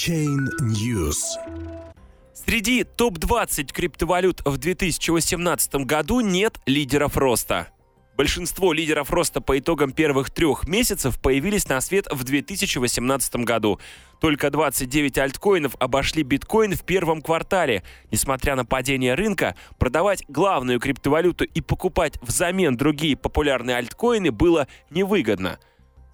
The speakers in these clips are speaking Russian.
Chain News. Среди топ-20 криптовалют в 2018 году нет лидеров роста. Большинство лидеров роста по итогам первых трех месяцев появились на свет в 2018 году. Только 29 альткоинов обошли биткоин в первом квартале. Несмотря на падение рынка, продавать главную криптовалюту и покупать взамен другие популярные альткоины было невыгодно –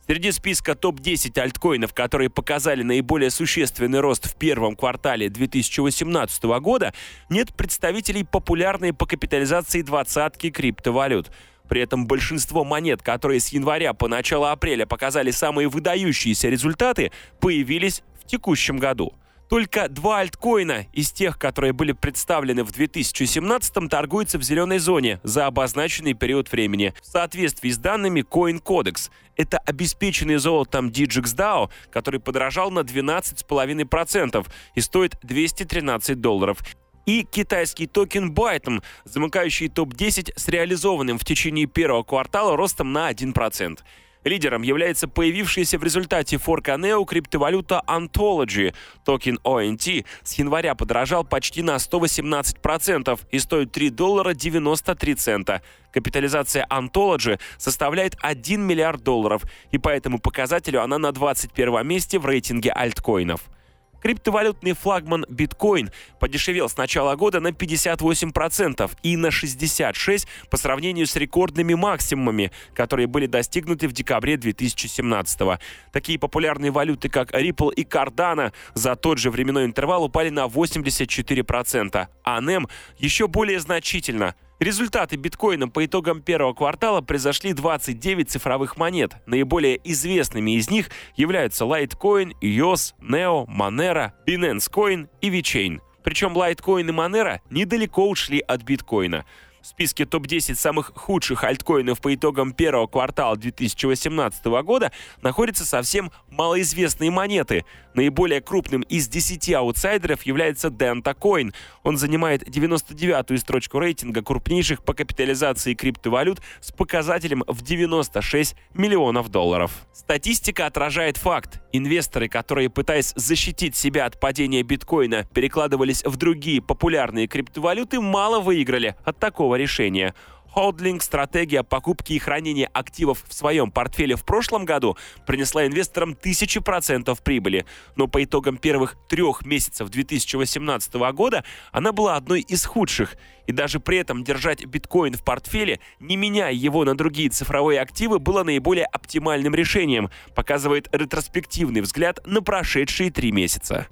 Среди списка топ-10 альткоинов, которые показали наиболее существенный рост в первом квартале 2018 года, нет представителей популярной по капитализации двадцатки криптовалют. При этом большинство монет, которые с января по начало апреля показали самые выдающиеся результаты, появились в текущем году – только два альткоина из тех, которые были представлены в 2017 торгуются в зеленой зоне за обозначенный период времени в соответствии с данными CoinCodex. Это обеспеченный золотом DigixDAO, который подорожал на 12,5% и стоит 213 долларов и китайский токен Bytom, замыкающий топ-10 с реализованным в течение первого квартала ростом на 1%. Лидером является появившаяся в результате форка Neo криптовалюта Ontology. Токен ONT с января подорожал почти на 118% и стоит 3 доллара 93 цента. Капитализация Ontology составляет 1 миллиард долларов, и по этому показателю она на 21 месте в рейтинге альткоинов. Криптовалютный флагман биткоин подешевел с начала года на 58% и на 66% по сравнению с рекордными максимумами, которые были достигнуты в декабре 2017 -го. Такие популярные валюты, как Ripple и Cardano, за тот же временной интервал упали на 84%, а NEM еще более значительно – Результаты биткоина по итогам первого квартала произошли 29 цифровых монет. Наиболее известными из них являются Litecoin, EOS, Neo, Monero, Binance Coin и VeChain. Причем Litecoin и Monero недалеко ушли от биткоина. В списке топ-10 самых худших альткоинов по итогам первого квартала 2018 года находятся совсем малоизвестные монеты. Наиболее крупным из 10 аутсайдеров является Denta Coin. Он занимает 99-ю строчку рейтинга крупнейших по капитализации криптовалют с показателем в 96 миллионов долларов. Статистика отражает факт. Инвесторы, которые, пытаясь защитить себя от падения биткоина, перекладывались в другие популярные криптовалюты, мало выиграли от такого решения. Холдлинг, стратегия покупки и хранения активов в своем портфеле в прошлом году принесла инвесторам тысячи процентов прибыли, но по итогам первых трех месяцев 2018 года она была одной из худших. И даже при этом держать биткоин в портфеле, не меняя его на другие цифровые активы, было наиболее оптимальным решением, показывает ретроспективный взгляд на прошедшие три месяца.